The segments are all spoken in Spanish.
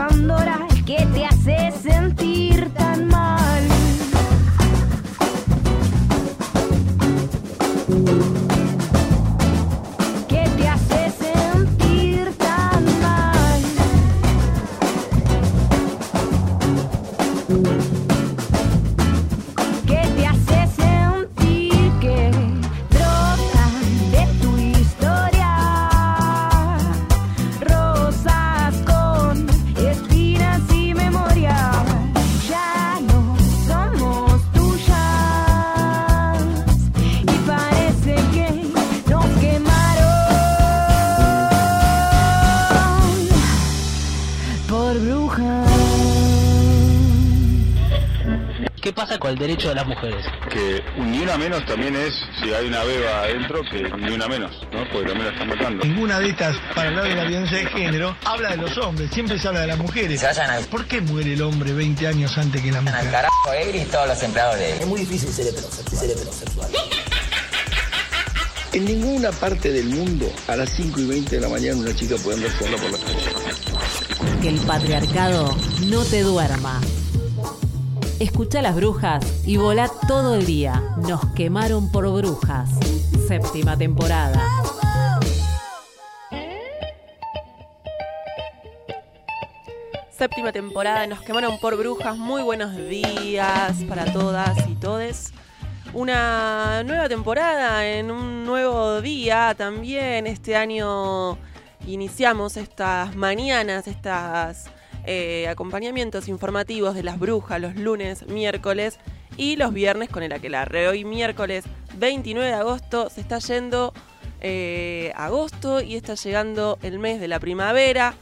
Pandora que te hace el derecho de las mujeres? Que un ni una menos también es, si hay una beba adentro, que ni una menos, ¿no? Porque también la están matando. Ninguna de estas, para hablar de la violencia de género, habla de los hombres, siempre se habla de las mujeres. Se vayan al, ¿Por qué muere el hombre 20 años antes que la al mujer? carajo Egri y todos los empleados de Egri. Es muy difícil ser heterosexual. Ser heterosexual. En ninguna parte del mundo a las 5 y 20 de la mañana una chica puede andar sola por la calle. Que el patriarcado no te duerma. Escucha las brujas y volá todo el día. Nos quemaron por brujas. Séptima temporada. Séptima temporada, nos quemaron por brujas. Muy buenos días para todas y todes. Una nueva temporada en un nuevo día también. Este año iniciamos estas mañanas, estas eh, acompañamientos informativos de las brujas los lunes, miércoles y los viernes con el aquelarre. Hoy miércoles 29 de agosto se está yendo eh, agosto y está llegando el mes de la primavera.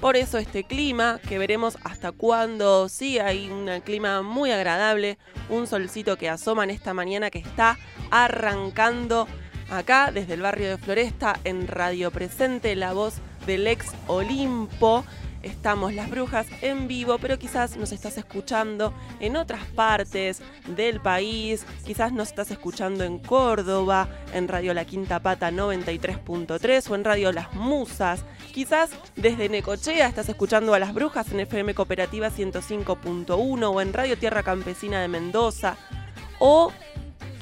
Por eso este clima, que veremos hasta cuándo sigue, hay un clima muy agradable, un solcito que asoma en esta mañana que está arrancando acá desde el barrio de Floresta en Radio Presente, la voz del ex Olimpo. Estamos las brujas en vivo, pero quizás nos estás escuchando en otras partes del país, quizás nos estás escuchando en Córdoba, en Radio La Quinta Pata 93.3 o en Radio Las Musas. Quizás desde Necochea estás escuchando a las brujas en FM Cooperativa 105.1 o en Radio Tierra Campesina de Mendoza. O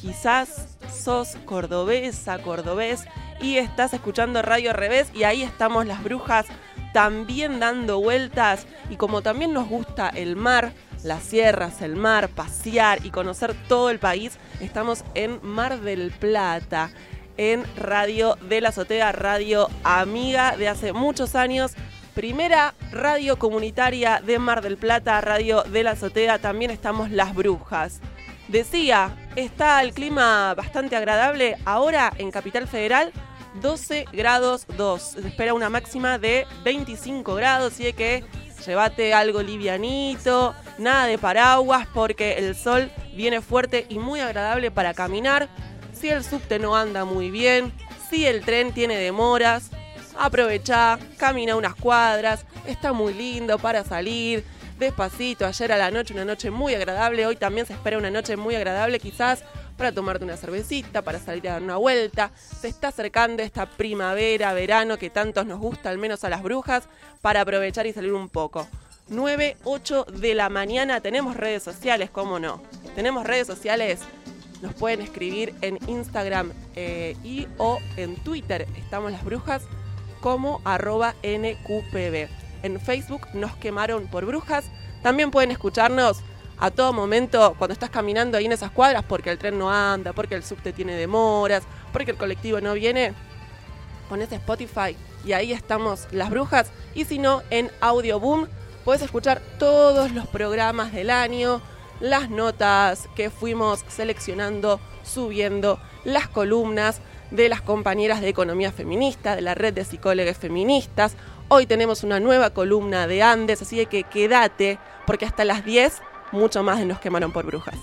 quizás sos cordobesa, cordobés y estás escuchando Radio Revés y ahí estamos las brujas también dando vueltas y como también nos gusta el mar, las sierras, el mar, pasear y conocer todo el país, estamos en Mar del Plata, en Radio de la Azotea, radio amiga de hace muchos años. Primera radio comunitaria de Mar del Plata, Radio de la Azotea, también estamos Las Brujas. Decía, está el clima bastante agradable ahora en Capital Federal, 12 grados 2. Se espera una máxima de 25 grados, así que llévate algo livianito, nada de paraguas porque el sol viene fuerte y muy agradable para caminar. Si el subte no anda muy bien, si el tren tiene demoras, aprovecha, camina unas cuadras, está muy lindo para salir. Despacito, ayer a la noche una noche muy agradable, hoy también se espera una noche muy agradable quizás para tomarte una cervecita, para salir a dar una vuelta. Se está acercando esta primavera, verano que tantos nos gusta, al menos a las brujas, para aprovechar y salir un poco. 9, 8 de la mañana tenemos redes sociales, ¿cómo no? Tenemos redes sociales, nos pueden escribir en Instagram eh, y o en Twitter. Estamos las brujas como arroba NQPB. En Facebook nos quemaron por brujas. También pueden escucharnos a todo momento cuando estás caminando ahí en esas cuadras porque el tren no anda, porque el subte tiene demoras, porque el colectivo no viene. Pones Spotify y ahí estamos las brujas. Y si no, en Audioboom puedes escuchar todos los programas del año, las notas que fuimos seleccionando, subiendo, las columnas de las compañeras de economía feminista, de la red de psicólogas feministas. Hoy tenemos una nueva columna de Andes, así que quédate, porque hasta las 10 mucho más de Nos quemaron por brujas.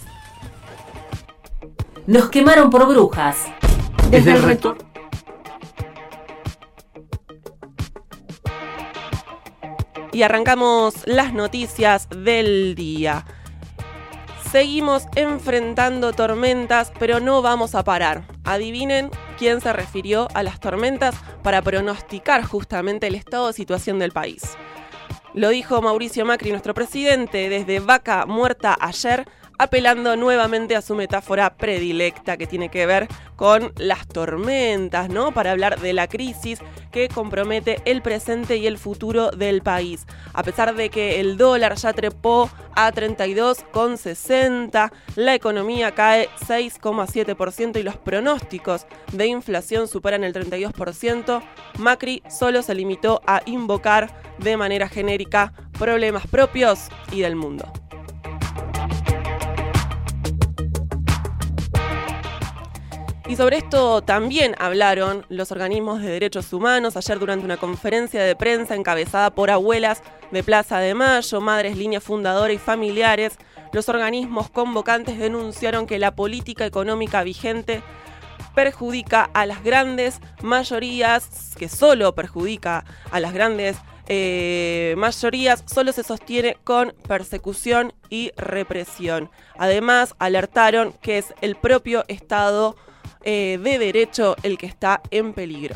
Nos quemaron por brujas. Desde el rector. Y arrancamos las noticias del día. Seguimos enfrentando tormentas, pero no vamos a parar. Adivinen quien se refirió a las tormentas para pronosticar justamente el estado de situación del país. Lo dijo Mauricio Macri, nuestro presidente, desde Vaca Muerta ayer, apelando nuevamente a su metáfora predilecta que tiene que ver con las tormentas, ¿no? Para hablar de la crisis que compromete el presente y el futuro del país. A pesar de que el dólar ya trepó a 32,60, la economía cae 6,7% y los pronósticos de inflación superan el 32%, Macri solo se limitó a invocar de manera genérica problemas propios y del mundo. Y sobre esto también hablaron los organismos de derechos humanos ayer durante una conferencia de prensa encabezada por abuelas de Plaza de Mayo, madres línea fundadora y familiares. Los organismos convocantes denunciaron que la política económica vigente perjudica a las grandes mayorías, que solo perjudica a las grandes eh, mayorías, solo se sostiene con persecución y represión. Además, alertaron que es el propio Estado eh, de derecho el que está en peligro.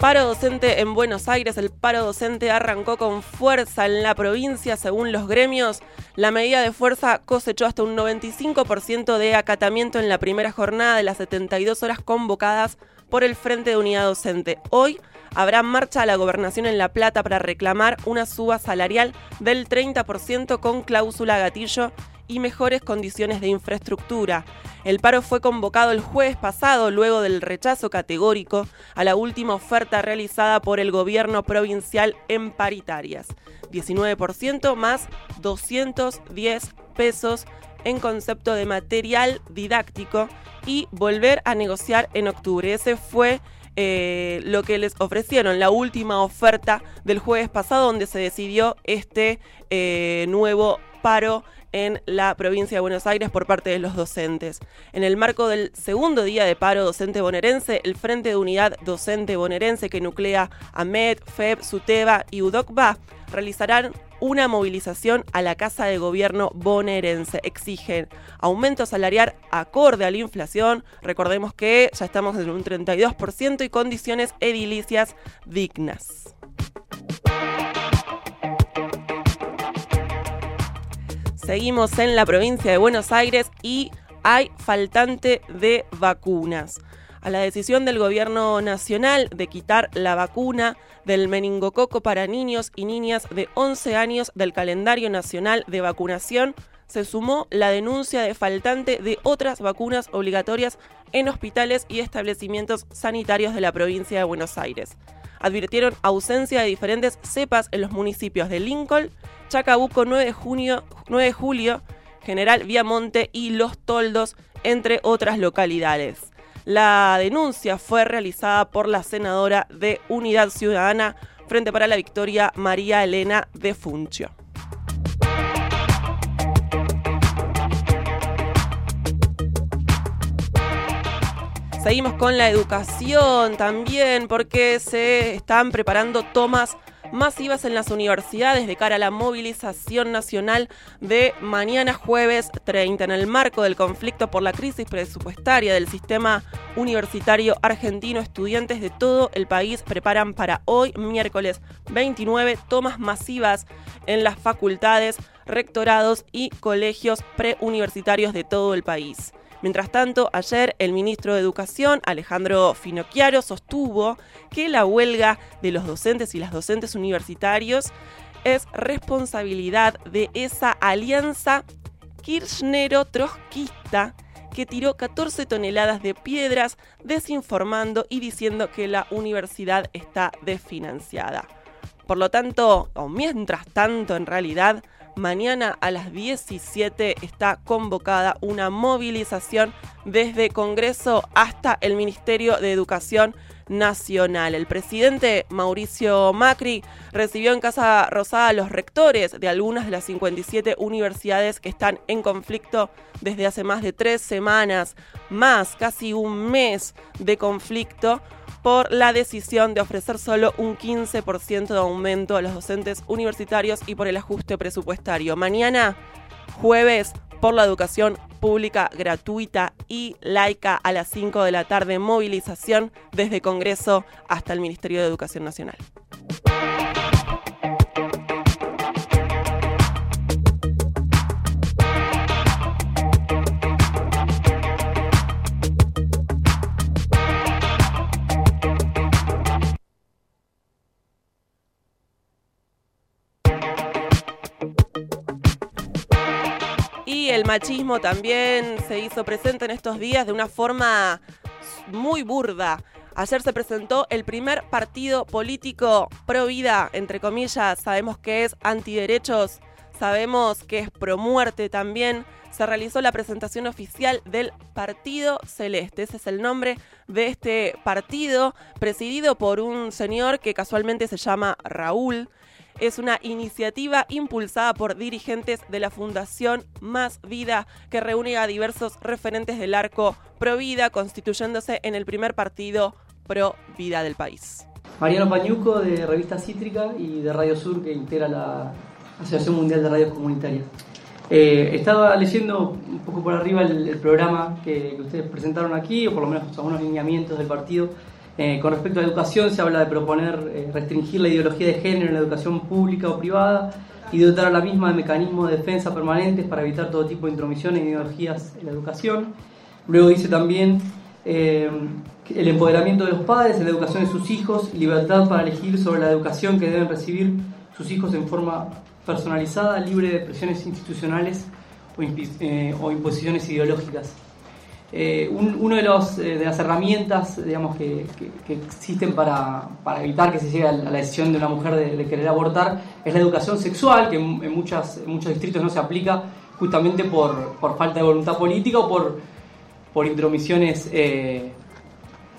Paro docente en Buenos Aires. El paro docente arrancó con fuerza en la provincia. Según los gremios, la medida de fuerza cosechó hasta un 95% de acatamiento en la primera jornada de las 72 horas convocadas por el Frente de Unidad Docente. Hoy habrá marcha a la gobernación en La Plata para reclamar una suba salarial del 30% con cláusula gatillo y mejores condiciones de infraestructura. El paro fue convocado el jueves pasado luego del rechazo categórico a la última oferta realizada por el gobierno provincial en paritarias. 19% más 210 pesos en concepto de material didáctico y volver a negociar en octubre. Ese fue eh, lo que les ofrecieron, la última oferta del jueves pasado donde se decidió este eh, nuevo paro en la provincia de Buenos Aires por parte de los docentes. En el marco del segundo día de paro docente bonaerense, el Frente de Unidad Docente Bonaerense que nuclea a MED, FEB, SUTEBA y UDOCBA realizarán una movilización a la Casa de Gobierno bonaerense. Exigen aumento salarial acorde a la inflación. Recordemos que ya estamos en un 32% y condiciones edilicias dignas. Seguimos en la provincia de Buenos Aires y hay faltante de vacunas. A la decisión del gobierno nacional de quitar la vacuna del meningococo para niños y niñas de 11 años del calendario nacional de vacunación, se sumó la denuncia de faltante de otras vacunas obligatorias en hospitales y establecimientos sanitarios de la provincia de Buenos Aires. Advirtieron ausencia de diferentes cepas en los municipios de Lincoln, Chacabuco 9 de, junio, 9 de julio, General Viamonte y Los Toldos, entre otras localidades. La denuncia fue realizada por la senadora de Unidad Ciudadana Frente para la Victoria, María Elena de Funcio. Seguimos con la educación también porque se están preparando tomas masivas en las universidades de cara a la movilización nacional de mañana jueves 30 en el marco del conflicto por la crisis presupuestaria del sistema universitario argentino. Estudiantes de todo el país preparan para hoy, miércoles 29, tomas masivas en las facultades, rectorados y colegios preuniversitarios de todo el país. Mientras tanto, ayer el ministro de Educación, Alejandro Finocchiaro, sostuvo que la huelga de los docentes y las docentes universitarios es responsabilidad de esa alianza kirchnero-trotskista que tiró 14 toneladas de piedras desinformando y diciendo que la universidad está desfinanciada. Por lo tanto, o mientras tanto en realidad, Mañana a las 17 está convocada una movilización desde Congreso hasta el Ministerio de Educación Nacional. El presidente Mauricio Macri recibió en Casa Rosada a los rectores de algunas de las 57 universidades que están en conflicto desde hace más de tres semanas, más casi un mes de conflicto por la decisión de ofrecer solo un 15% de aumento a los docentes universitarios y por el ajuste presupuestario. Mañana, jueves, por la educación pública gratuita y laica a las 5 de la tarde. Movilización desde Congreso hasta el Ministerio de Educación Nacional. El machismo también se hizo presente en estos días de una forma muy burda. Ayer se presentó el primer partido político pro vida, entre comillas, sabemos que es antiderechos, sabemos que es pro muerte también. Se realizó la presentación oficial del Partido Celeste, ese es el nombre de este partido, presidido por un señor que casualmente se llama Raúl es una iniciativa impulsada por dirigentes de la Fundación Más Vida que reúne a diversos referentes del arco pro vida, constituyéndose en el primer partido pro vida del país. Mariano Pañuco de Revista Cítrica y de Radio Sur que integra la Asociación Mundial de Radios Comunitarias. Eh, estaba leyendo un poco por arriba el, programa que, ustedes presentaron aquí, o por lo menos algunos lineamientos del partido. Eh, con respecto a la educación, se habla de proponer eh, restringir la ideología de género en la educación pública o privada y dotar a la misma de mecanismos de defensa permanentes para evitar todo tipo de intromisión en ideologías en la educación. Luego dice también eh, el empoderamiento de los padres en la educación de sus hijos, libertad para elegir sobre la educación que deben recibir sus hijos en forma personalizada, libre de presiones institucionales o imposiciones ideológicas. Eh, un, uno de, los, eh, de las herramientas digamos, que, existen para, evitar que se llegue a la decisión de una mujer de, querer abortar es la educación sexual, que en, en, muchas, en muchos distritos no se aplica justamente por, por falta de voluntad política o por, por intromisiones eh,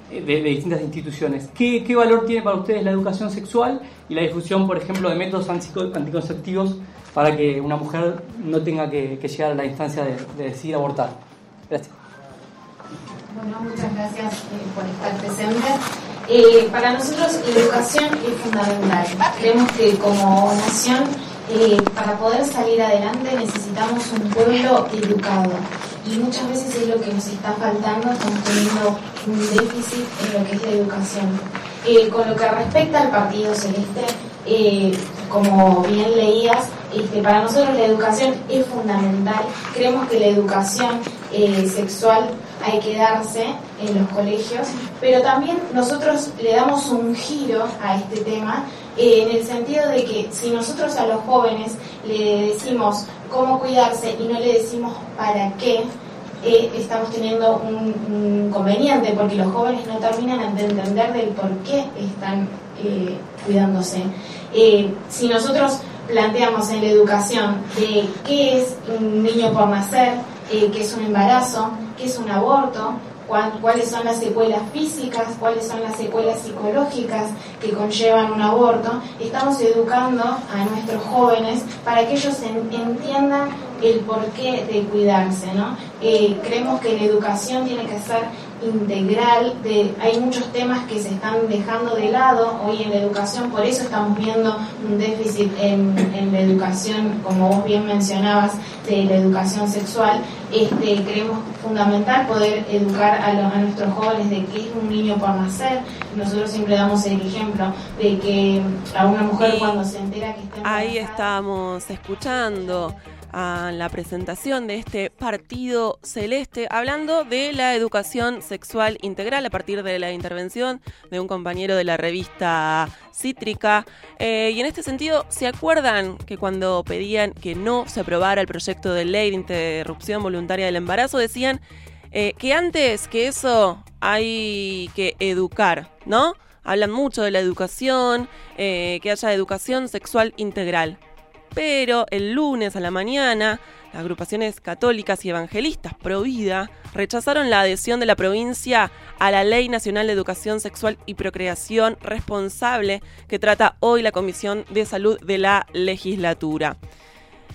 de, distintas instituciones. ¿Qué, ¿Qué, valor tiene para ustedes la educación sexual y la difusión, por ejemplo, de métodos anticonceptivos para que una mujer no tenga que, que llegar a la instancia de, de decidir abortar? Gracias. Bueno, muchas gracias eh, por estar presentes. Eh, para nosotros la educación es fundamental. Creemos que como nación, eh, para poder salir adelante necesitamos un pueblo educado. Y muchas veces es lo que nos está faltando, estamos teniendo un déficit en lo que es la educación. Con lo que respecta al Partido Celeste, como bien leías, este, para nosotros la educación es fundamental. Creemos que la educación sexual hay que darse en los colegios, pero también nosotros le damos un giro a este tema eh, en el sentido de que si nosotros a los jóvenes le decimos cómo cuidarse y no le decimos para qué, eh, estamos teniendo un, un, inconveniente porque los jóvenes no terminan de entender del por qué están eh, cuidándose. si nosotros planteamos en la educación de qué es un niño por nacer, qué es un embarazo, qué es un aborto, cuáles son las secuelas físicas, cuáles son las secuelas psicológicas que conllevan un aborto. Estamos educando a nuestros jóvenes para que ellos entiendan el porqué de cuidarse. ¿no? Eh, creemos que la educación tiene que ser integral, de, hay muchos temas que se están dejando de lado hoy en la educación, por eso estamos viendo un déficit en, en la educación, como vos bien mencionabas, de la educación sexual. Este, creemos fundamental poder educar a, los, a nuestros jóvenes de qué es un niño por nacer. Nosotros siempre damos el ejemplo de que a una mujer cuando se entera que está Ahí estamos escuchando a la presentación de este partido celeste, hablando de la educación sexual integral a partir de la intervención de un compañero de la revista Cítrica. Eh, y en este sentido, ¿se acuerdan que cuando pedían que no se aprobara el proyecto de ley de interrupción voluntaria del embarazo, decían eh, que antes que eso hay que educar, ¿no? Hablan mucho de la educación, eh, que haya educación sexual integral pero el lunes a la mañana, las agrupaciones católicas y evangelistas pro vida rechazaron la adhesión de la provincia a la Ley Nacional de Educación Sexual y Procreación responsable que trata hoy la Comisión de Salud de la legislatura.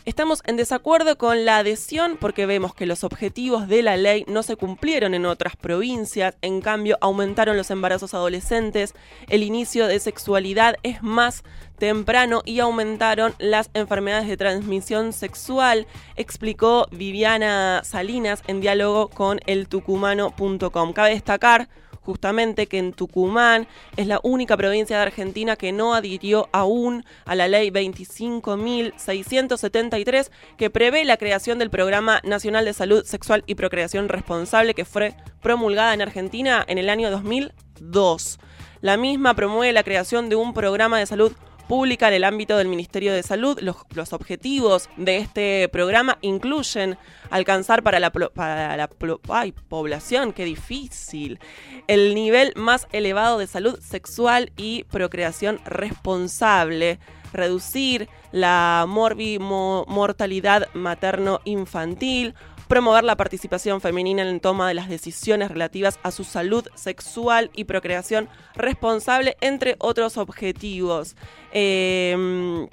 Estamos en desacuerdo con la adhesión porque vemos que los objetivos de la ley no se cumplieron en otras provincias, en cambio aumentaron los embarazos adolescentes, el inicio de sexualidad es más temprano y aumentaron las enfermedades de transmisión sexual, explicó Viviana Salinas en diálogo con el tucumano.com. Cabe destacar justamente que en Tucumán es la única provincia de Argentina que no adhirió aún a la ley 25.673 que prevé la creación del Programa Nacional de Salud Sexual y Procreación Responsable que fue promulgada en Argentina en el año 2002. La misma promueve la creación de un programa de salud pública en el ámbito del Ministerio de Salud. Los, objetivos de este programa incluyen alcanzar para la, para la población, qué difícil, el nivel más elevado de salud sexual y procreación responsable, reducir la mortalidad materno-infantil, promover la participación femenina en la toma de las decisiones relativas a su salud sexual y procreación responsable, entre otros objetivos. Em,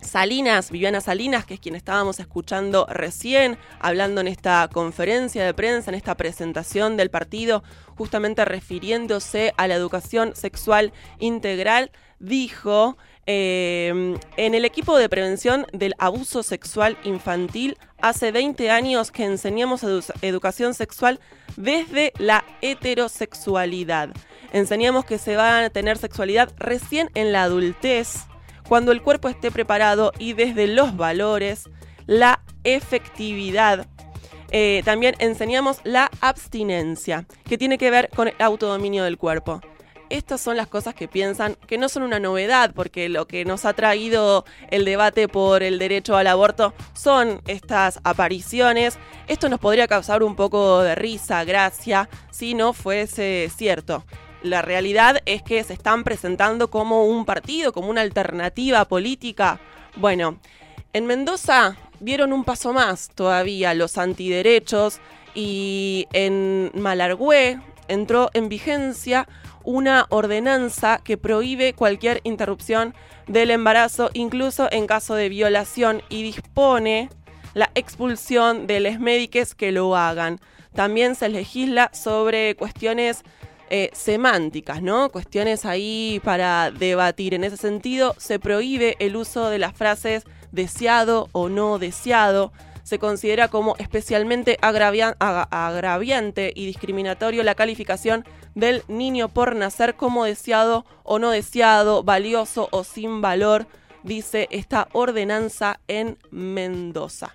Salinas, Viviana Salinas, que es quien estábamos escuchando recién, hablando en esta conferencia de prensa, en esta presentación del partido, justamente refiriéndose a la educación sexual integral, dijo Em, en el equipo de prevención del abuso sexual infantil, hace 20 años que enseñamos educación sexual desde la heterosexualidad. Enseñamos que se va a tener sexualidad recién en la adultez, cuando el cuerpo esté preparado y desde los valores, la efectividad. Eh, también enseñamos la abstinencia, que tiene que ver con el autodominio del cuerpo estas son las cosas que piensan que no son una novedad, porque lo que nos ha traído el debate por el derecho al aborto son estas apariciones. Esto nos podría causar un poco de risa, gracia, si no fuese cierto. La realidad es que se están presentando como un partido, como una alternativa política. Bueno, en Mendoza dieron un paso más todavía los antiderechos y en Malargüe entró en vigencia una ordenanza que prohíbe cualquier interrupción del embarazo, incluso en caso de violación, y dispone la expulsión de los médicos que lo hagan. También se legisla sobre cuestiones eh, semánticas, ¿no? Cuestiones ahí para debatir. En ese sentido, se prohíbe el uso de las frases deseado o no deseado se considera como especialmente agraviante y discriminatorio la calificación del niño por nacer como deseado o no deseado, valioso o sin valor, dice esta ordenanza en Mendoza.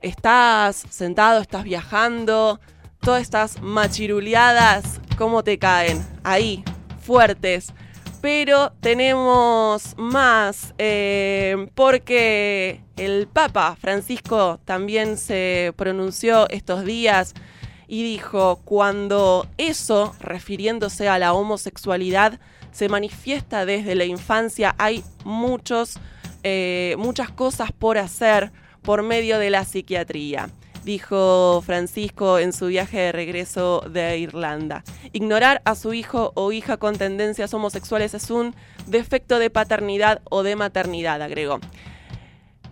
Estás sentado, estás viajando, todas estas machiruleadas, ¿cómo te caen? Ahí, fuertes pero tenemos más eh, porque el Papa Francisco también se pronunció estos días y dijo, cuando eso, refiriéndose a la homosexualidad, se manifiesta desde la infancia, hay muchos, eh, muchas cosas por hacer por medio de la psiquiatría dijo Francisco en su viaje de regreso de Irlanda. Ignorar a su hijo o hija con tendencias homosexuales es un defecto de paternidad o de maternidad, agregó.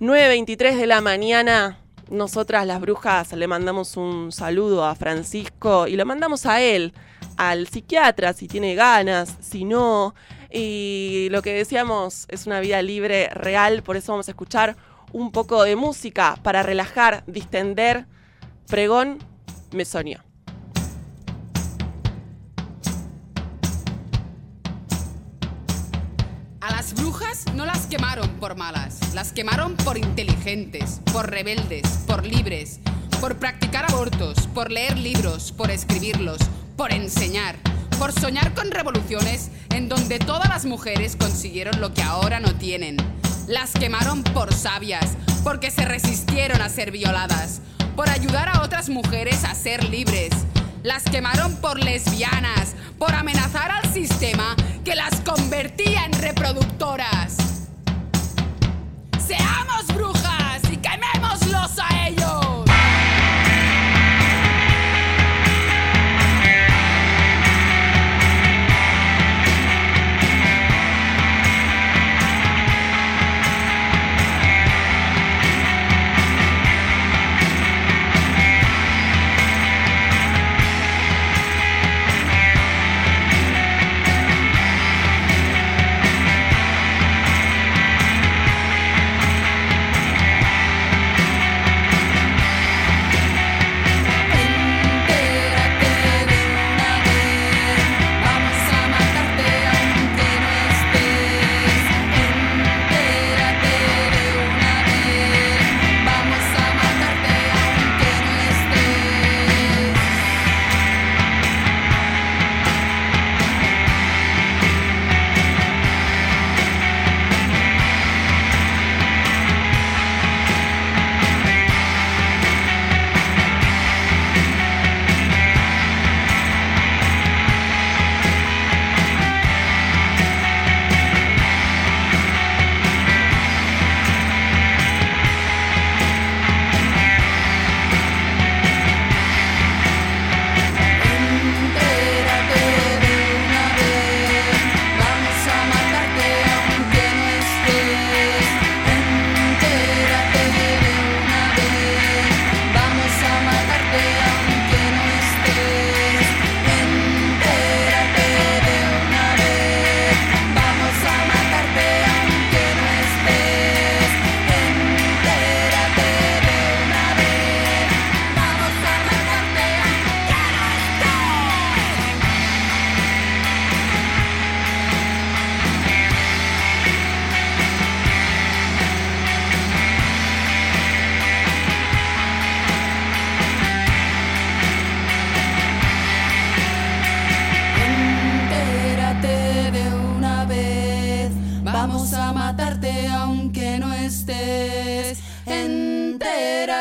9.23 de la mañana, nosotras las brujas le mandamos un saludo a Francisco y lo mandamos a él, al psiquiatra, si tiene ganas, si no. Y lo que decíamos es una vida libre, real, por eso vamos a escuchar un poco de música para relajar, distender. Pregón, Mesonio. A las brujas no las quemaron por malas, las quemaron por inteligentes, por rebeldes, por libres, por practicar abortos, por leer libros, por escribirlos, por enseñar, por soñar con revoluciones en donde todas las mujeres consiguieron lo que ahora no tienen las quemaron por sabias, porque se resistieron a ser violadas, por ayudar a otras mujeres a ser libres. Las quemaron por lesbianas, por amenazar al sistema que las convertía en reproductoras. Seamos brujas y quemémoslos a ellos.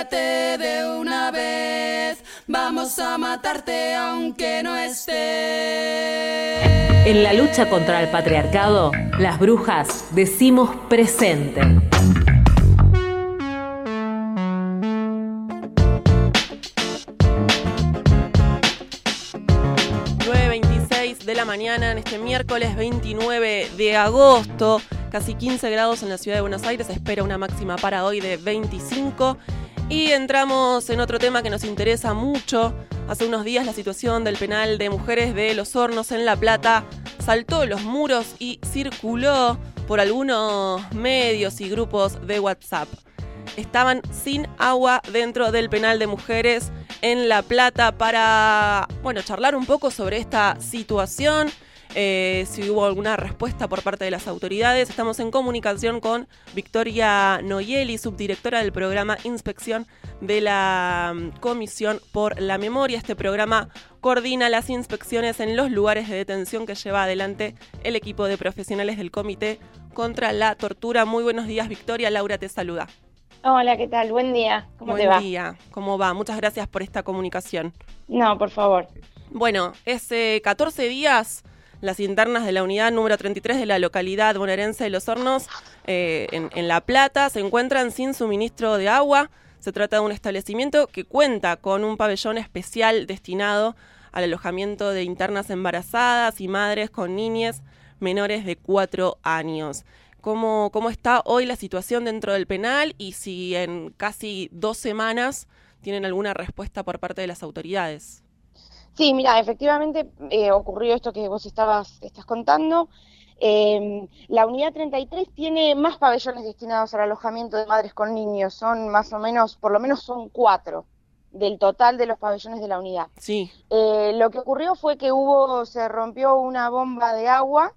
De una vez, vamos a matarte aunque no estés. En la lucha contra el patriarcado, las brujas decimos presente. 9.26 de la mañana en este miércoles 29 de agosto. Casi 15 grados en la ciudad de Buenos Aires. Espera una máxima para hoy de 25. Y entramos en otro tema que nos interesa mucho. Hace unos días la situación del penal de mujeres de Los Hornos en La Plata saltó los muros y circuló por algunos medios y grupos de WhatsApp. Estaban sin agua dentro del penal de mujeres en La Plata para, bueno, charlar un poco sobre esta situación eh, si hubo alguna respuesta por parte de las autoridades. Estamos en comunicación con Victoria Noyeli, subdirectora del programa Inspección de la mm, Comisión por la Memoria. Este programa coordina las inspecciones en los lugares de detención que lleva adelante el equipo de profesionales del Comité contra la Tortura. Muy buenos días, Victoria. Laura te saluda. Hola, ¿qué tal? Buen día. ¿Cómo Buen te va? día. ¿Cómo va? Muchas gracias por esta comunicación. No, por favor. Bueno, es eh, 14 días las internas de la unidad número 33 de la localidad bonaerense de Los Hornos, eh, en, La Plata, se encuentran sin suministro de agua. Se trata de un establecimiento que cuenta con un pabellón especial destinado al alojamiento de internas embarazadas y madres con niñas menores de 4 años. ¿Cómo, ¿Cómo está hoy la situación dentro del penal y si en casi dos semanas tienen alguna respuesta por parte de las autoridades? Sí, mira, efectivamente eh, ocurrió esto que vos estabas estás contando. Eh, la unidad 33 tiene más pabellones destinados al alojamiento de madres con niños. Son más o menos, por lo menos son cuatro del total de los pabellones de la unidad. Sí. Eh, lo que ocurrió fue que hubo, se rompió una bomba de agua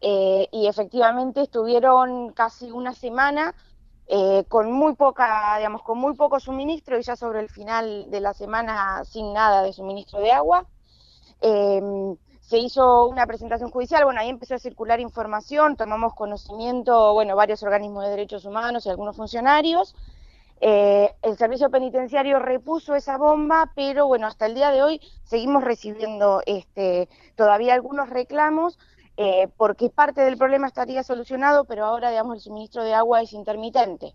eh, y efectivamente estuvieron casi una semana eh, con muy poca, digamos, con muy poco suministro y ya sobre el final de la semana sin nada de suministro de agua. Eh, se hizo una presentación judicial, bueno, ahí empezó a circular información, tomamos conocimiento, bueno, varios organismos de derechos humanos y algunos funcionarios. Eh, el servicio penitenciario repuso esa bomba, pero bueno, hasta el día de hoy seguimos recibiendo este, todavía algunos reclamos eh, porque parte del problema estaría solucionado, pero ahora, digamos, el suministro de agua es intermitente,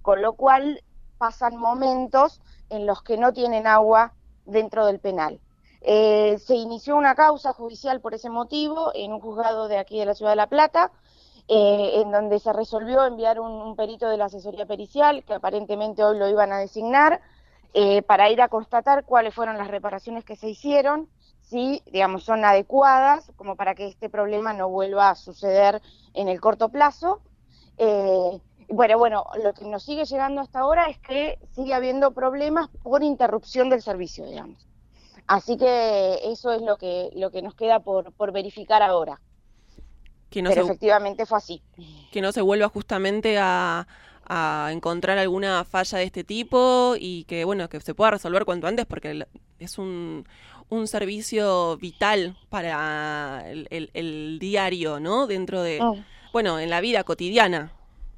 con lo cual pasan momentos en los que no tienen agua dentro del penal. Eh, se inició una causa judicial por ese motivo en un juzgado de aquí de la ciudad de La Plata, eh, en donde se resolvió enviar un, perito de la asesoría pericial, que aparentemente hoy lo iban a designar, eh, para ir a constatar cuáles fueron las reparaciones que se hicieron, si, digamos, son adecuadas, como para que este problema no vuelva a suceder en el corto plazo. Eh, bueno, bueno, lo que nos sigue llegando hasta ahora es que sigue habiendo problemas por interrupción del servicio, digamos. Así que eso es lo que, lo que nos queda por, por verificar ahora. Que no Pero se, efectivamente fue así. que no se vuelva justamente a, a encontrar alguna falla de este tipo y que bueno que se pueda resolver cuanto antes porque es un, un servicio vital para el, el- el diario, ¿no? Dentro de, bueno, en la vida cotidiana.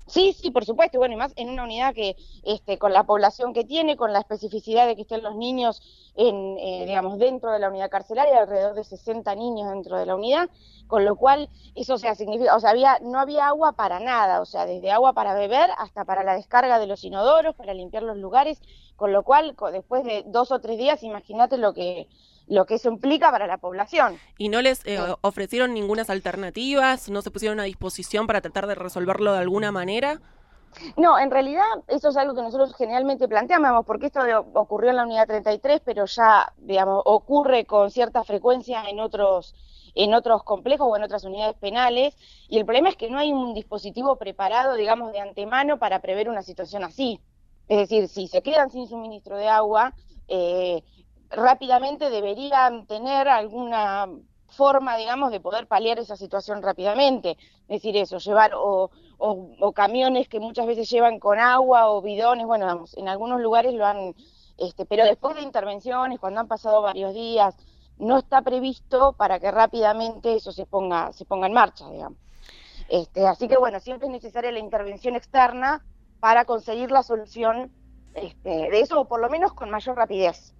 Sí, sí, por supuesto, y bueno, y más en una unidad que, este, con la población que tiene, con la especificidad de que estén los niños, en, eh, digamos, dentro de la unidad carcelaria, alrededor de 60 niños dentro de la unidad, con lo cual eso o sea, significa, o sea, había, no había agua para nada, o sea, desde agua para beber hasta para la descarga de los inodoros, para limpiar los lugares, con lo cual, después de dos o tres días, imagínate lo que, lo que eso implica para la población. ¿Y no les eh, ofrecieron ninguna alternativas? ¿No se pusieron a disposición para tratar de resolverlo de alguna manera? No, en realidad eso es algo que nosotros generalmente planteamos, porque esto de- ocurrió en la unidad 33, pero ya, digamos, ocurre con cierta frecuencia en otros en otros complejos o en otras unidades penales, y el problema es que no hay un dispositivo preparado, digamos, de antemano para prever una situación así. Es decir, si se quedan sin suministro de agua, eh, rápidamente deberían tener alguna forma, digamos, de poder paliar esa situación rápidamente. Es decir, eso, llevar o, o, o camiones que muchas veces llevan con agua o bidones, bueno, vamos, en algunos lugares lo han, este, pero después de intervenciones, cuando han pasado varios días, no está previsto para que rápidamente eso se ponga, se ponga en marcha, digamos. Este, así que bueno, siempre es necesaria la intervención externa para conseguir la solución este, de eso, o por lo menos con mayor rapidez.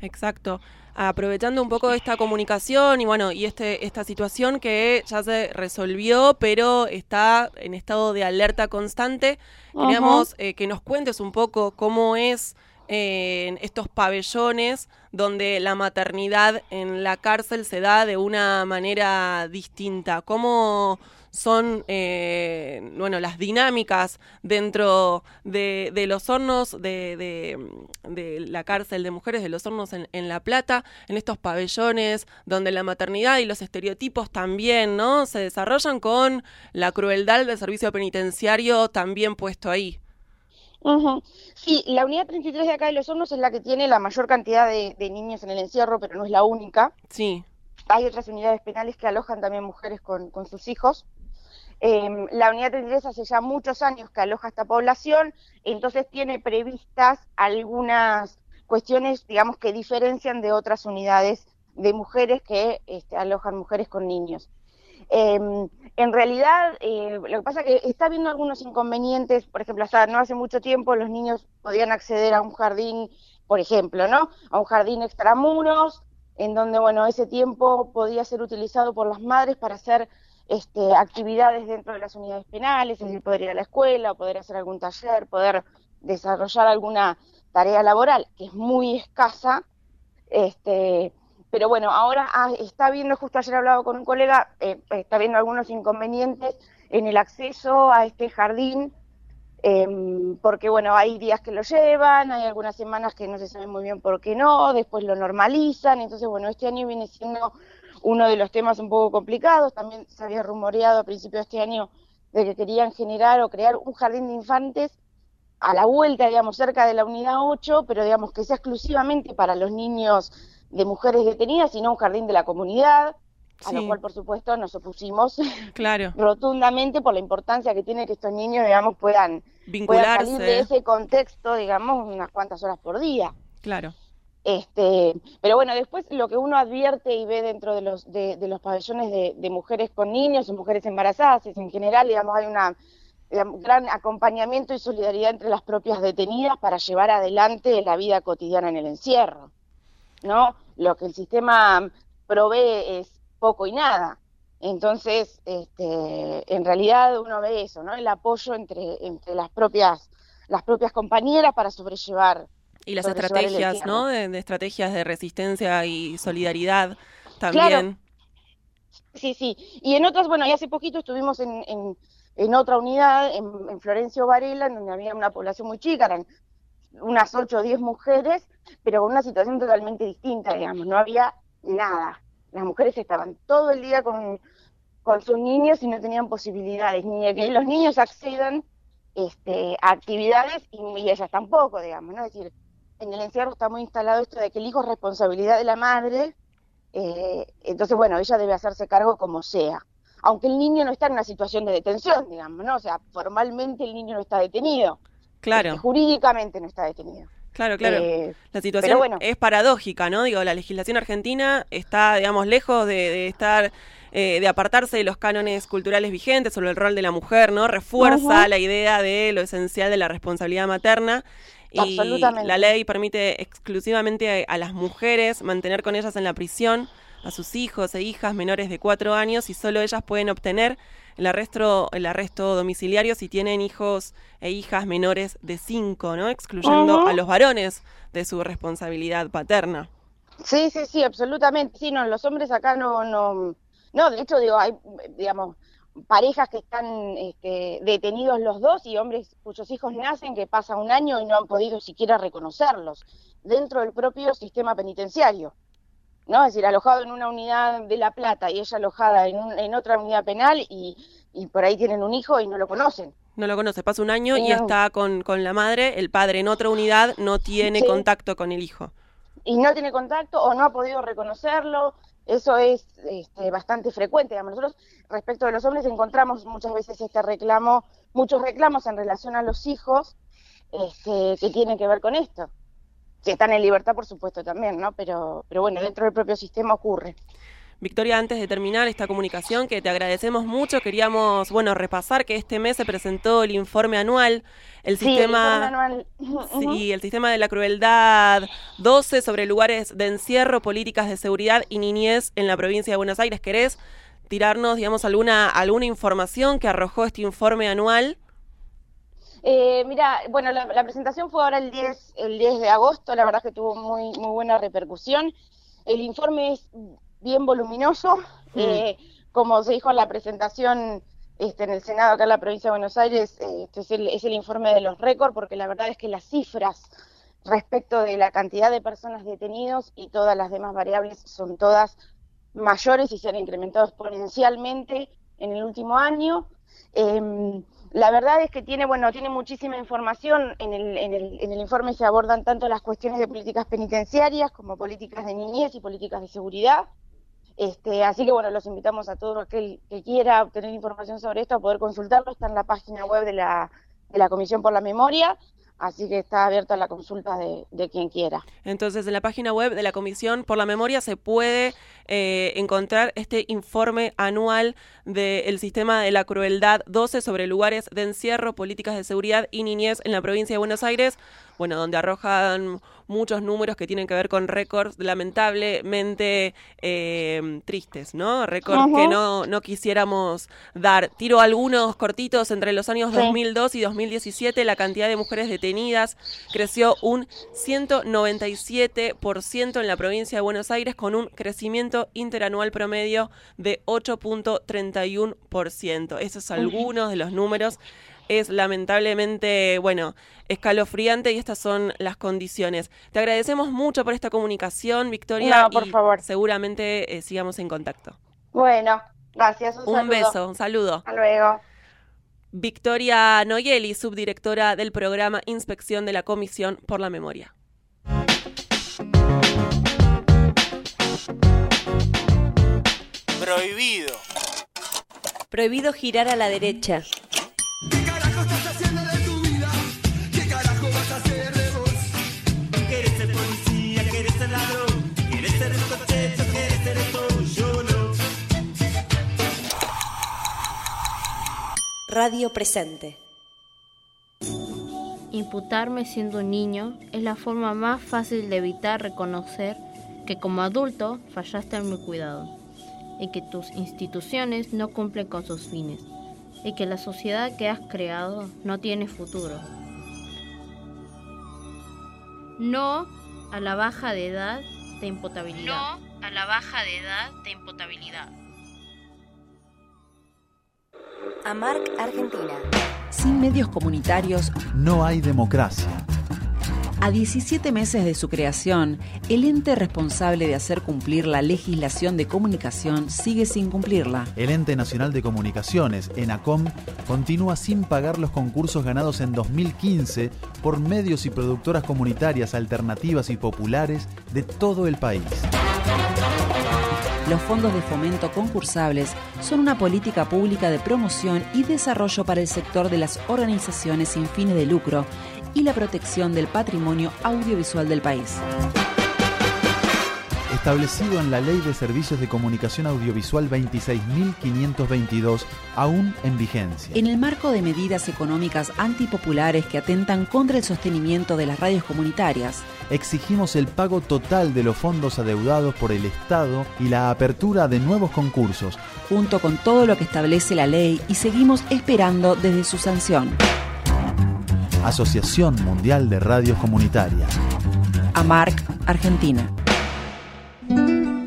Exacto. Aprovechando un poco esta comunicación y bueno, y este, esta situación que ya se resolvió, pero está en estado de alerta constante, queríamos eh, que nos cuentes un poco cómo es en estos pabellones donde la maternidad en la cárcel se da de una manera distinta. ¿Cómo son eh, bueno, las dinámicas dentro de, los hornos de, la cárcel de mujeres, de los hornos en, en, La Plata, en estos pabellones donde la maternidad y los estereotipos también ¿no? se desarrollan con la crueldad del servicio penitenciario también puesto ahí. Sí, la unidad 33 de acá de Los Hornos es la que tiene la mayor cantidad de, niños en el encierro, pero no es la única. Sí. Hay otras unidades penales que alojan también mujeres con, sus hijos. Em, la unidad 33 hace ya muchos años que aloja esta población, entonces tiene previstas algunas cuestiones, digamos, que diferencian de otras unidades de mujeres que este, alojan mujeres con niños. Em, en realidad, eh, lo que pasa es que está habiendo algunos inconvenientes, por ejemplo, no hace mucho tiempo los niños podían acceder a un jardín, por ejemplo, ¿no? A un jardín extramuros, en donde, bueno, ese tiempo podía ser utilizado por las madres para hacer este, actividades dentro de las unidades penales, es decir, poder ir a la escuela, poder hacer algún taller, poder desarrollar alguna tarea laboral, que es muy escasa, este, pero bueno, ahora ah, está viendo, justo ayer hablado con un colega, eh, está viendo algunos inconvenientes en el acceso a este jardín, em, porque bueno, hay días que lo llevan, hay algunas semanas que no se sabe muy bien por qué no, después lo normalizan, entonces bueno, este año viene siendo uno de los temas un poco complicados, también se había rumoreado a principios de este año de que querían generar o crear un jardín de infantes a la vuelta, digamos, cerca de la unidad 8, pero digamos que sea exclusivamente para los niños de mujeres detenidas, sino un jardín de la comunidad, a lo cual por supuesto nos opusimos claro. rotundamente por la importancia que tiene que estos niños, digamos, puedan, Vincularse. salir de ese contexto, digamos, unas cuantas horas por día. Claro. Este, pero bueno, después lo que uno advierte y ve dentro de los, de, los pabellones de, mujeres con niños o mujeres embarazadas, es en general, digamos, hay una gran acompañamiento y solidaridad entre las propias detenidas para llevar adelante la vida cotidiana en el encierro. ¿no? Lo que el sistema provee es poco y nada. Entonces, este, en realidad uno ve eso, ¿no? El apoyo entre, las propias las propias compañeras para sobrellevar y las estrategias, ¿no? De, estrategias de resistencia y solidaridad también. Sí, sí. Y en otras, bueno, y hace poquito estuvimos en, en, en otra unidad, en, en, Florencio Varela, en donde había una población muy chica, eran unas 8 o 10 mujeres, pero con una situación totalmente distinta, digamos, no había nada. Las mujeres estaban todo el día con, con sus niños y no tenían posibilidades, ni de que los niños accedan este, a actividades y, ellas tampoco, digamos, ¿no? Es decir, en el encierro está muy instalado esto de que el hijo es responsabilidad de la madre, eh, entonces, bueno, ella debe hacerse cargo como sea. Aunque el niño no está en una situación de detención, digamos, ¿no? O sea, formalmente el niño no está detenido. Claro. Este, jurídicamente no está detenido. Claro, claro. Eh, la situación es paradójica, ¿no? Digo, la legislación argentina está, digamos, lejos de, estar, eh, de apartarse de los cánones culturales vigentes sobre el rol de la mujer, ¿no? Refuerza la idea de lo esencial de la responsabilidad materna. Y la ley permite exclusivamente a, a las mujeres mantener con ellas en la prisión a sus hijos e hijas menores de cuatro años y solo ellas pueden obtener el arresto, el arresto domiciliario si tienen hijos e hijas menores de cinco, ¿no? Excluyendo a los varones de su responsabilidad paterna. Sí, sí, sí, absolutamente. Sí, no, los hombres acá no, no, no, de hecho, digo, hay, digamos, parejas que están este, detenidos los dos y hombres cuyos hijos nacen que pasa un año y no han podido siquiera reconocerlos dentro del propio sistema penitenciario. ¿no? Es decir, alojado en una unidad de La Plata y ella alojada en, en otra unidad penal y, y, por ahí tienen un hijo y no lo conocen. No lo conoce, pasa un año y está con, con, la madre, el padre en otra unidad no tiene contacto con el hijo. Y no tiene contacto o no ha podido reconocerlo, eso es este, bastante frecuente. Nosotros, respecto de los hombres, encontramos muchas veces este reclamo, muchos reclamos en relación a los hijos este, que tienen que ver con esto que están en libertad, por supuesto, también, ¿no? Pero, pero bueno, dentro del propio sistema ocurre. Victoria, antes de terminar esta comunicación, que te agradecemos mucho, queríamos, bueno, repasar que este mes se presentó el informe anual, el Sí, sistema, el informe anual. sí, el sistema de la crueldad 12 sobre lugares de encierro, políticas de seguridad y niñez en la provincia de Buenos Aires. ¿Querés tirarnos, digamos, alguna, alguna información que arrojó este informe anual? Eh, mira, bueno, la, la presentación fue ahora el 10, el 10 de agosto, la verdad que tuvo muy, muy buena repercusión. El informe es bien voluminoso, eh, como se dijo en la presentación este, en el Senado acá en la provincia de Buenos Aires, eh, este es, el, es el informe de los récords, porque la verdad es que las cifras respecto de la cantidad de personas detenidos y todas las demás variables son todas mayores y se han incrementado exponencialmente en el último año. Em, la verdad es que tiene, bueno, tiene muchísima información. En el, en, el, en el informe se abordan tanto las cuestiones de políticas penitenciarias como políticas de niñez y políticas de seguridad. Este, así que bueno, los invitamos a todo aquel que quiera obtener información sobre esto a poder consultarlo. Está en la página web de la, de la Comisión por la Memoria, así que está abierta la consulta de, de quien quiera. Entonces, en la página web de la Comisión por la Memoria se puede eh, encontrar este informe anual del sistema de la crueldad 12 sobre lugares de encierro, políticas de seguridad y niñez en la provincia de Buenos Aires, bueno, donde arrojan muchos números que tienen que ver con récords lamentablemente eh, tristes, ¿no? Récords que no, no quisiéramos dar. Tiro algunos cortitos entre los años Sí. 2002 y 2017, la cantidad de mujeres detenidas creció un 197% en la provincia de Buenos Aires con un crecimiento interanual promedio de 8.31%. Esos son algunos de los números. Es lamentablemente, bueno, escalofriante y estas son las condiciones. Te agradecemos mucho por esta comunicación, Victoria. No, por y favor. Seguramente eh, sigamos en contacto. Bueno, gracias. Un, Un saludo. beso, un saludo. Hasta luego. Victoria Noyeli, subdirectora del programa Inspección de la Comisión por la Memoria. Prohibido. Prohibido girar a la derecha. Radio presente. Imputarme siendo un niño es la forma más fácil de evitar reconocer que como adulto fallaste en mi cuidado y que tus instituciones no cumplen con sus fines y que la sociedad que has creado no tiene futuro. No a la baja de edad de imputabilidad. No a la baja de edad de imputabilidad. AMARC Argentina. Sin medios comunitarios No hay democracia. A 17 meses de su creación, el ente responsable de hacer cumplir la legislación de comunicación sigue sin cumplirla. El Ente Nacional de Comunicaciones, ENACOM, continúa sin pagar los concursos ganados en 2015 por medios y productoras comunitarias alternativas y populares de todo el país. Los fondos de fomento concursables son una política pública de promoción y desarrollo para el sector de las organizaciones sin fines de lucro y la protección del patrimonio audiovisual del país. Establecido en la Ley de Servicios de Comunicación Audiovisual 26.522, aún en vigencia. En el marco de medidas económicas antipopulares que atentan contra el sostenimiento de las radios comunitarias, Exigimos el pago total de los fondos adeudados por el Estado y la apertura de nuevos concursos. junto con todo lo que establece la ley, y seguimos esperando desde su sanción. Asociación Mundial de Radios Comunitarias. AMARC, Argentina.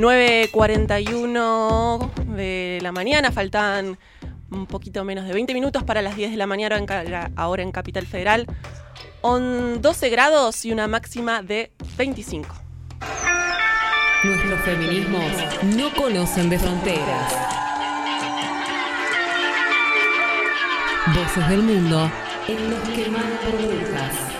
9.41 de la mañana, faltan un poquito menos de 20 minutos para las 10 de la mañana ahora en Capital Federal. On 12 grados y una máxima de 25. Nuestros feminismos no conocen de fronteras. Voces del mundo en los que más por brujas.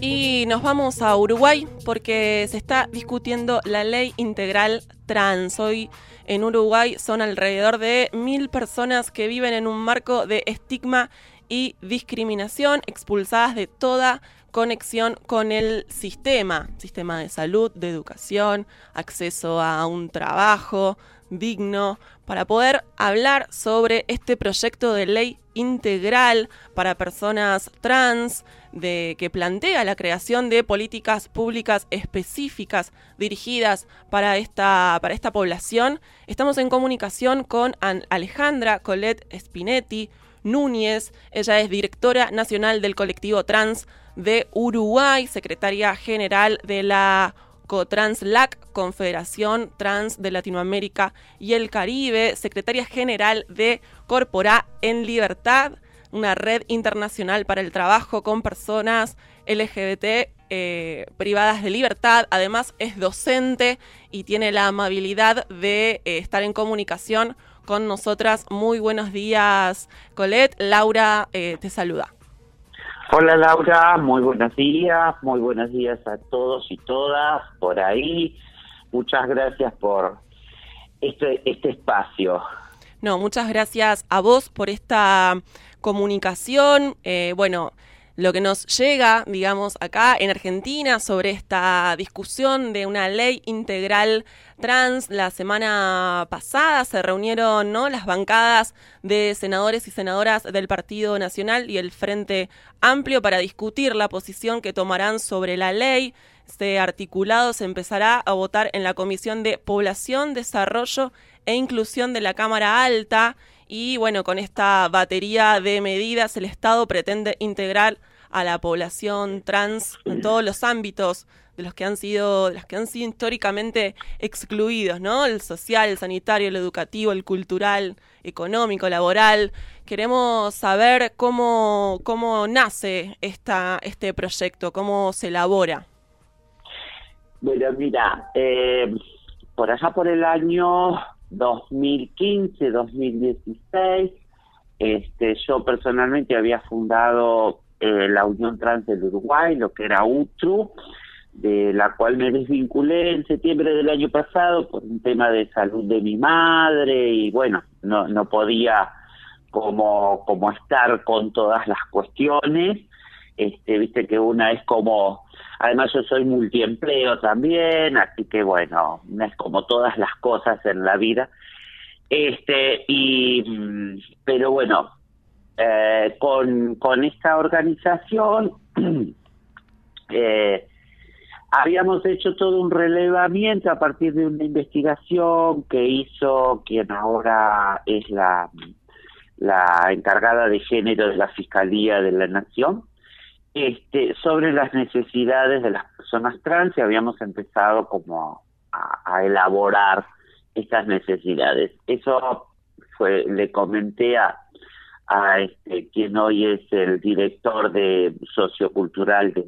Y nos vamos a Uruguay porque se está discutiendo la ley integral trans. Hoy en Uruguay son alrededor de mil personas que viven en un marco de estigma y discriminación, expulsadas de toda conexión con el sistema, sistema de salud, de educación, acceso a un trabajo digno, para poder hablar sobre este proyecto de ley integral para personas trans, de que plantea la creación de políticas públicas específicas dirigidas para esta, para esta población. Estamos en comunicación con An- Alejandra Colette Spinetti Núñez. Ella es directora nacional del colectivo trans de Uruguay, secretaria general de la COTRANSLAC, Confederación Trans de Latinoamérica y el Caribe, secretaria general de Corpora en Libertad, una red internacional para el trabajo con personas LGBT eh, privadas de libertad. Además es docente y tiene la amabilidad de eh, estar en comunicación con nosotras. Muy buenos días, Colette. Laura eh, te saluda. Hola Laura, muy buenos días, muy buenos días a todos y todas por ahí. Muchas gracias por este, este espacio. No, muchas gracias a vos por esta comunicación. Eh, bueno, lo que nos llega, digamos, acá en Argentina sobre esta discusión de una ley integral trans. La semana pasada se reunieron ¿no? las bancadas de senadores y senadoras del Partido Nacional y el Frente Amplio para discutir la posición que tomarán sobre la ley. Este articulado se empezará a votar en la Comisión de Población, Desarrollo e Inclusión de la Cámara Alta. Y bueno, con esta batería de medidas, el Estado pretende integrar a la población trans en todos los ámbitos de los que han sido, de los que han sido históricamente excluidos, ¿no? El social, el sanitario, el educativo, el cultural, económico, laboral. Queremos saber cómo, cómo nace esta, este proyecto, cómo se elabora. Bueno, mira, eh, por allá por el año 2015, 2016, este, yo personalmente había fundado eh, la Unión Trans del Uruguay, lo que era UTRU, de la cual me desvinculé en septiembre del año pasado por un tema de salud de mi madre y bueno, no, no podía como, como estar con todas las cuestiones. Este, viste que una es como, además yo soy multiempleo también, así que bueno, una es como todas las cosas en la vida. Este, y, mm, pero bueno, eh, con, con esta organización eh, habíamos hecho todo un relevamiento a partir de una investigación que hizo quien ahora es la, la encargada de género de la Fiscalía de la Nación, este, sobre las necesidades de las personas trans y habíamos empezado como a, a elaborar estas necesidades. Eso fue, le comenté a, a este, quien hoy es el director de sociocultural de,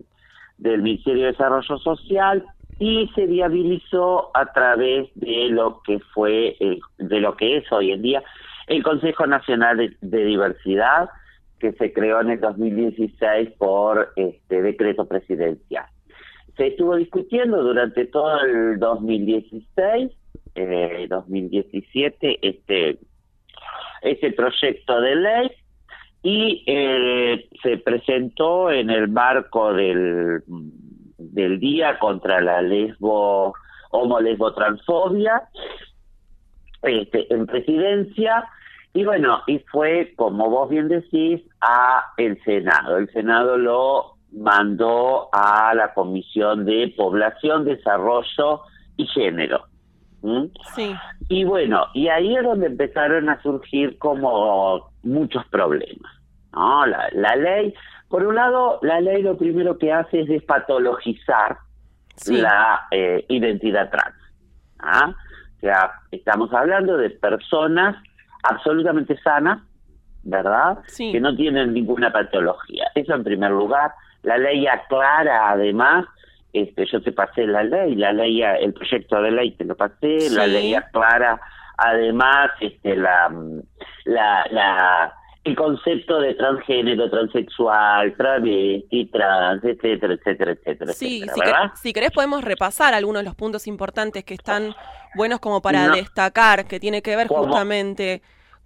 del Ministerio de Desarrollo Social y se viabilizó a través de lo que fue el- de lo que es hoy en día el Consejo Nacional de, de Diversidad que se creó en el 2016 por este decreto presidencial. Se estuvo discutiendo durante todo el 2016, eh, 2017, este ese proyecto de ley y eh, se presentó en el marco del, del día contra la lesbo homo lesbo transfobia este, en presidencia y bueno y fue como vos bien decís a el senado el senado lo mandó a la comisión de población desarrollo y género. ¿Mm? Sí. Y bueno, y ahí es donde empezaron a surgir como muchos problemas. ¿no? La, la ley, por un lado, la ley lo primero que hace es despatologizar la eh, identidad trans. ¿ah? O sea, estamos hablando de personas absolutamente sanas, ¿verdad? Sí. Que no tienen ninguna patología. Eso en primer lugar. La ley aclara además, este, yo te pasé la ley, la ley, el proyecto de ley te lo pasé, la ley aclara además este, la, la, la, el concepto de transgénero, transexual, travesti, trans, etcétera, etcétera, etcétera, Sí, etcétera, si, ¿verdad? si querés podemos repasar algunos de los puntos importantes que están buenos como para No. destacar, que tiene que ver ¿Cómo? justamente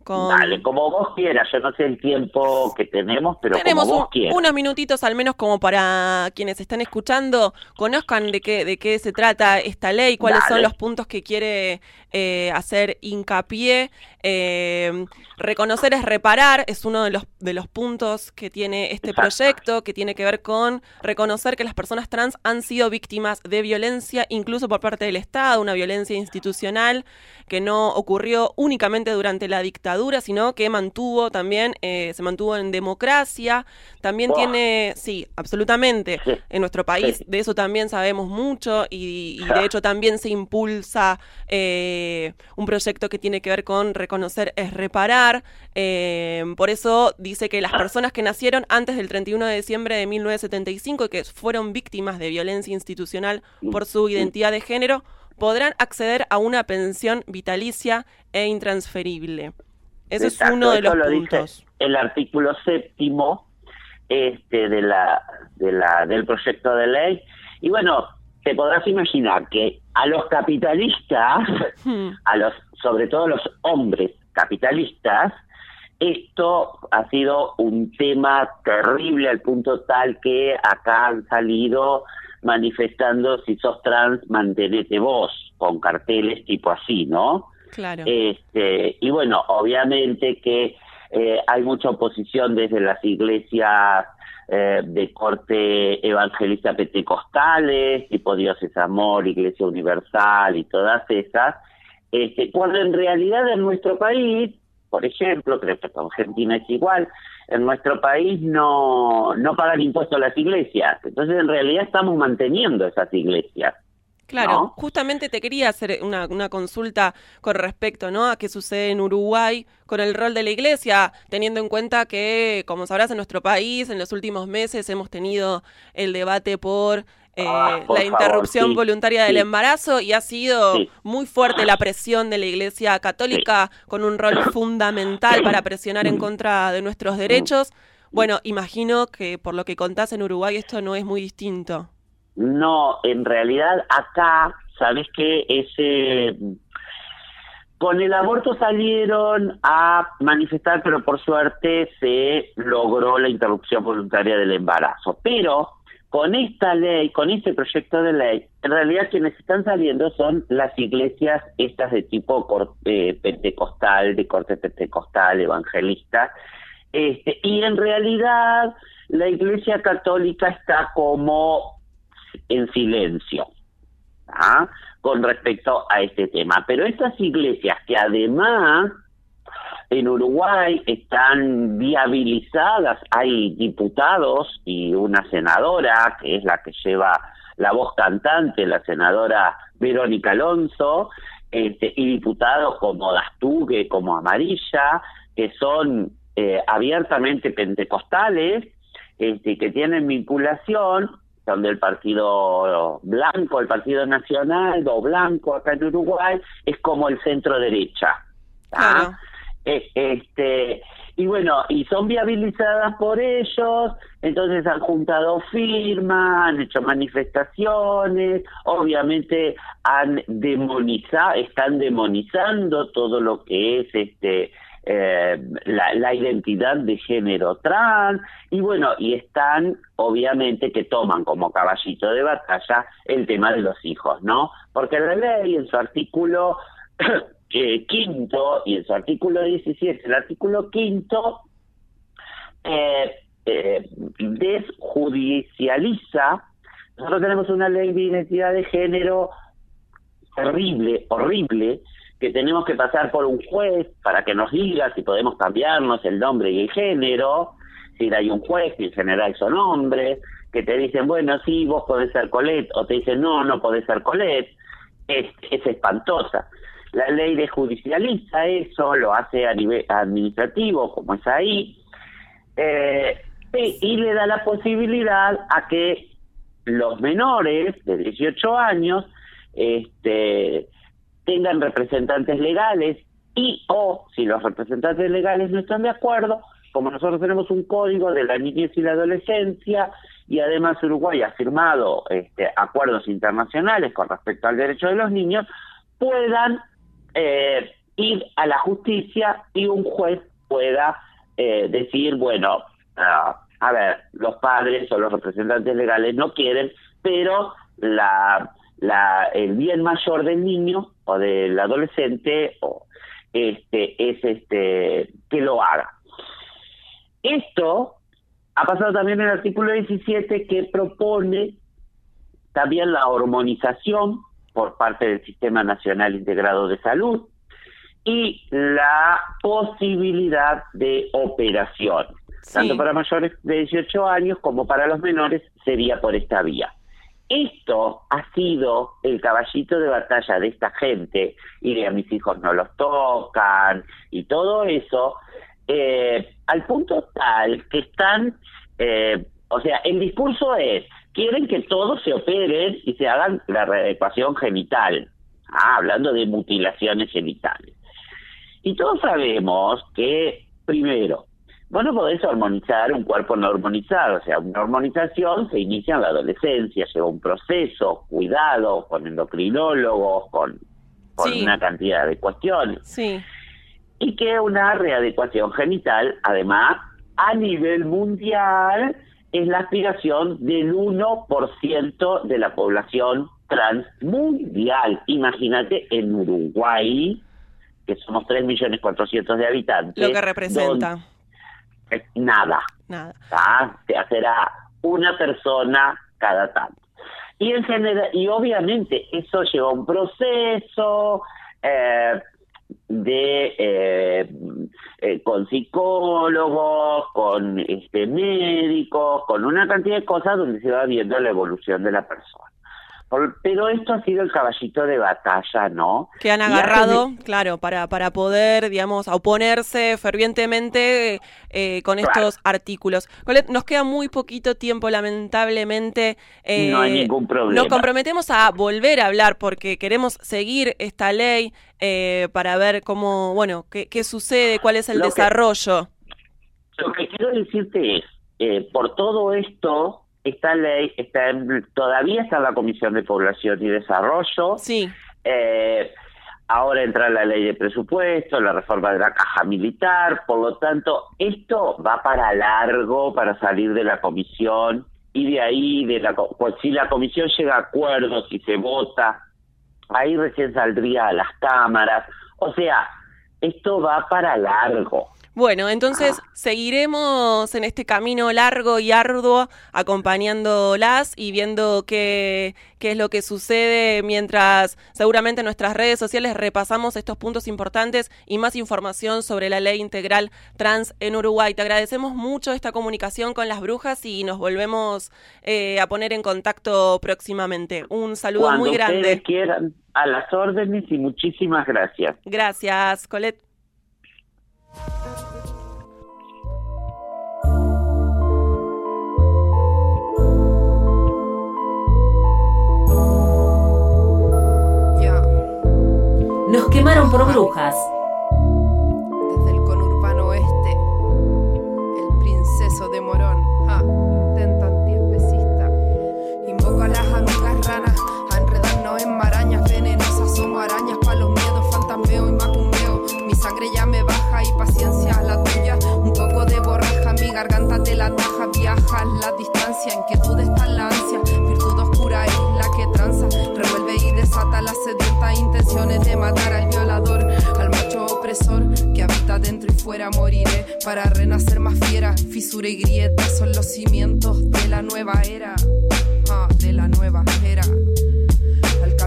con... Dale, como vos quieras, yo no sé el tiempo que tenemos, pero Tenemos como un- vos quieras. unos minutitos al menos como para quienes están escuchando conozcan de qué de qué se trata esta ley, cuáles son los puntos que quiere eh, hacer hincapié. Eh, reconocer es reparar es uno de los de los puntos que tiene este proyecto, que tiene que ver con reconocer que las personas trans han sido víctimas de violencia, incluso por parte del Estado, una violencia institucional que no ocurrió únicamente durante la dictadura, sino que mantuvo también, eh, se mantuvo en democracia. También tiene, sí, absolutamente. En nuestro país Sí. de eso también sabemos mucho y, y de hecho también se impulsa eh, un proyecto que tiene que ver con reconocer es reparar. Eh, por eso dice que las personas que nacieron antes del 31 de diciembre de 1975 y que fueron víctimas de violencia institucional por su identidad de género podrán acceder a una pensión vitalicia e intransferible. Ese es uno de los lo puntos. dice el artículo séptimo este de la de la del proyecto de ley y bueno te podrás imaginar que a los capitalistas Hmm. a los sobre todo los hombres capitalistas esto ha sido un tema terrible al punto tal que acá han salido manifestando si sos trans mantenete vos con carteles tipo así no Claro. este, y bueno, obviamente que eh, hay mucha oposición desde las iglesias eh, de corte evangelista pentecostales, tipo Dios es amor, Iglesia Universal y todas esas, este, cuando en realidad en nuestro país, por ejemplo, creo que con Argentina es igual, en nuestro país no, no pagan impuestos las iglesias, entonces en realidad estamos manteniendo esas iglesias. Claro, ¿no? justamente te quería hacer una, una consulta con respecto ¿no? a qué sucede en Uruguay con el rol de la iglesia, teniendo en cuenta que, como sabrás, en nuestro país en los últimos meses hemos tenido el debate por, eh, Ah, la favor, interrupción sí, voluntaria del embarazo y ha sido Sí. muy fuerte la presión de la iglesia católica con un rol fundamental para presionar en contra de nuestros derechos. Bueno, imagino que por lo que contás en Uruguay esto no es muy distinto. No, en realidad acá, ¿sabes qué? Ese, con el aborto salieron a manifestar, pero por suerte se logró la interrupción voluntaria del embarazo. Pero con esta ley, con este proyecto de ley, en realidad quienes están saliendo son las iglesias estas de tipo eh, pentecostal, de corte pentecostal, evangelista, este, y en realidad la iglesia católica está como en silencio ¿ah? con respecto a este tema. Pero estas iglesias que además en Uruguay están viabilizadas, hay diputados y una senadora, que es la que lleva la voz cantante, la senadora Verónica Alonso, este, y diputados como Dastugue, como Amarilla, que son eh, abiertamente pentecostales, este, que tienen vinculación, son del Partido Blanco, el Partido Nacional, o Blanco acá en Uruguay, es como el centro derecha. Eh, este y bueno y son viabilizadas por ellos entonces han juntado firmas han hecho manifestaciones obviamente han demonizado están demonizando todo lo que es este eh, la, identidad de género trans y bueno y están obviamente que toman como caballito de batalla el tema de los hijos no porque la ley en su artículo eh, quinto y en su artículo 17, el artículo quinto eh, desjudicializa. Nosotros tenemos una ley de identidad de género terrible, horrible, que tenemos que pasar por un juez para que nos diga si podemos cambiarnos el nombre y el género, si hay un juez, que en general son hombres, que te dicen, bueno, sí, vos podés ser Colette, o te dicen, no, no podés ser Colette, es, es espantosa. La ley desjudicializa eso, lo hace a nivel administrativo, como es ahí, eh, y, y le da la posibilidad a que los menores de 18 años este, tengan representantes legales y o si los representantes legales no están de acuerdo, como nosotros tenemos un código de la niñez y la adolescencia y además Uruguay ha firmado este, acuerdos internacionales con respecto al derecho de los niños, puedan eh, ir a la justicia y un juez pueda eh, decir, bueno, ah, a ver, los padres o los representantes legales no quieren, pero la, la, el bien mayor del niño o del adolescente o, este, es este, que lo haga. Esto ha pasado también en el artículo 17 que propone también la hormonización por parte del Sistema Nacional Integrado de Salud y la posibilidad de operación, tanto para mayores de 18 años como para los menores, sería por esta vía. Esto ha sido el caballito de batalla de esta gente y de a mis hijos no los tocan y todo eso, eh, al punto tal que están, eh, o sea, el discurso es, quieren que todos se operen y se hagan la readecuación genital, ah, hablando de mutilaciones genitales. Y todos sabemos que, primero, vos no podés hormonizar un cuerpo no hormonizado, o sea, una hormonización se inicia en la adolescencia, lleva un proceso, cuidado, con endocrinólogos, con, con Sí. una cantidad de cuestiones Sí. y que una readecuación genital, además, a nivel mundial, es la aspiración del 1% de la población trans mundial. Imagínate en Uruguay, que somos 3.400.000 de habitantes. Lo que representa. Nada. Nada. ¿ah? Se hacerá una persona cada tanto. Y en general, y obviamente eso lleva un proceso eh, de eh, eh, con psicólogos, con este médicos, con una cantidad de cosas donde se va viendo la evolución de la persona. Por- pero esto ha sido el caballito de batalla, ¿no? Que han agarrado, claro, para, para poder, digamos, oponerse fervientemente eh, con Claro. estos artículos. Colette, nos queda muy poquito tiempo, lamentablemente. eh, No hay ningún problema. Nos comprometemos a volver a hablar porque queremos seguir esta ley eh, para ver cómo, bueno, qué, qué sucede, cuál es el Lo que- desarrollo. Lo que quiero decirte es, eh, por todo esto, esta ley está en- todavía está en la Comisión de Población y Desarrollo. Sí. Eh, ahora entra la ley de presupuesto, la reforma de la caja militar, por lo tanto, esto va para largo para salir de la comisión y de ahí, de la, pues si la comisión llega a acuerdos y se vota, ahí recién saldría a las cámaras. O sea, esto va para largo. Bueno, entonces Ah. seguiremos en este camino largo y arduo acompañándolas y viendo qué, qué es lo que sucede mientras seguramente en nuestras redes sociales repasamos estos puntos importantes y más información sobre la ley integral trans en Uruguay. Te agradecemos mucho esta comunicación con las brujas y nos volvemos eh, a poner en contacto próximamente. Un saludo Cuando muy grande. quieran, a las órdenes y muchísimas gracias. Gracias, Colette. Nos quemaron por brujas. Garganta te la taja. Viaja la distancia, inquietud está la ansia. Virtud oscura es la que tranza, revuelve y desata las sedientas intenciones de matar al violador, al macho opresor que habita dentro y fuera. Moriré para renacer más fiera. Fisura y grieta son los cimientos de la nueva era, ah, de la nueva era.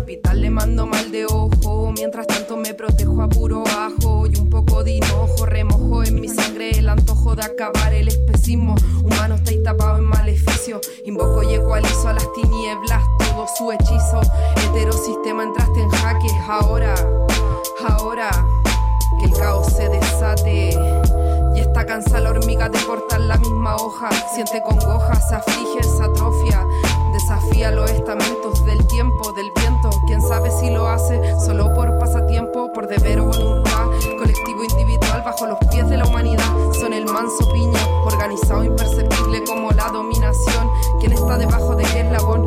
Capital le mando mal de ojo, mientras tanto me protejo a puro ajo y un poco de hinojo, remojo en mi sangre el antojo de acabar el especismo. Humano está ahí tapado en maleficio, invoco y ecualizo a las tinieblas todo su hechizo. Heterosistema entraste en jaque, ahora, ahora que el caos se desate. Y está cansada la hormiga de cortar la misma hoja. Siente congoja, se aflige, se atrofia. Desafía los estamentos del tiempo, del viento. Sabe si lo hace solo por pasatiempo, por deber o voluntad. Colectivo individual bajo los pies de la humanidad. Son el manso piño, organizado imperceptible como la dominación. ¿Quién está debajo de qué eslabón?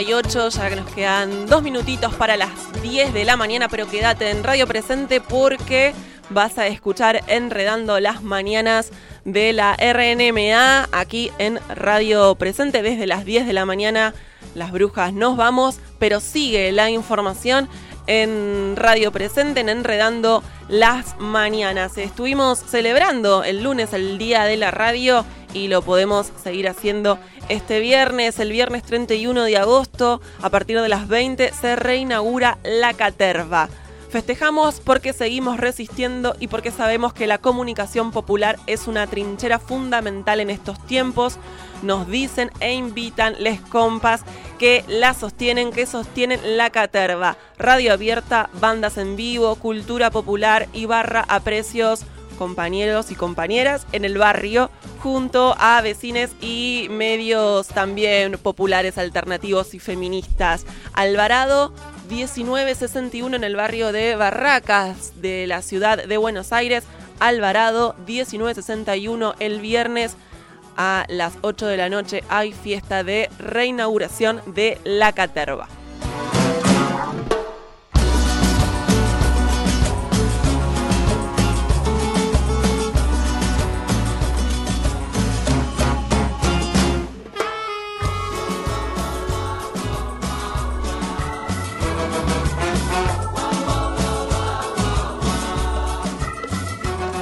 Ya que nos quedan dos minutitos para las 10 de la mañana, pero quédate en Radio Presente porque vas a escuchar Enredando las Mañanas de la RNMA aquí en Radio Presente desde las 10 de la mañana. Las brujas nos vamos, pero sigue la información en Radio Presente en Enredando las Mañanas. Estuvimos celebrando el lunes el Día de la Radio y lo podemos seguir haciendo este viernes, el viernes 31 de agosto, a partir de las 20 se reinaugura la Caterva. Festejamos porque seguimos resistiendo y porque sabemos que la comunicación popular es una trinchera fundamental en estos tiempos. Nos dicen e invitan les compas que la sostienen, que sostienen la caterva. Radio abierta, bandas en vivo, cultura popular y barra a precios compañeros y compañeras en el barrio junto a vecines y medios también populares, alternativos y feministas. Alvarado 1961 en el barrio de Barracas de la ciudad de Buenos Aires. Alvarado 1961 el viernes a las 8 de la noche hay fiesta de reinauguración de la Caterva.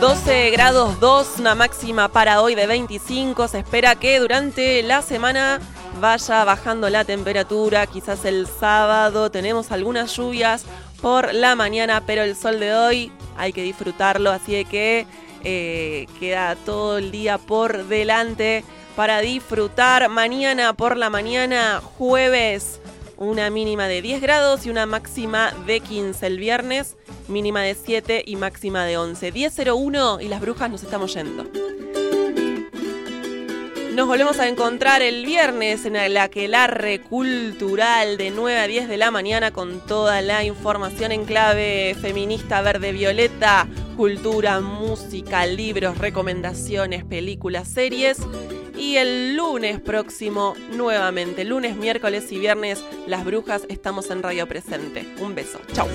...12 grados 2, una máxima para hoy de 25. Se espera que durante la semana vaya bajando la temperatura. Quizás el sábado tenemos algunas lluvias por la mañana, pero el sol de hoy hay que disfrutarlo. Así que eh, queda todo el día por delante para disfrutar. Mañana por la mañana, jueves, una mínima de 10 grados y una máxima de 15 el viernes, mínima de 7 y máxima de 11. 10.01 y las brujas nos estamos yendo. Nos volvemos a encontrar el viernes en el Aquelarre Cultural de 9 a 10 de la mañana con toda la información en clave feminista, verde, violeta, cultura, música, libros, recomendaciones, películas, series. Y el lunes próximo, nuevamente, lunes, miércoles y viernes, las brujas estamos en Radio Presente. Un beso. Chau.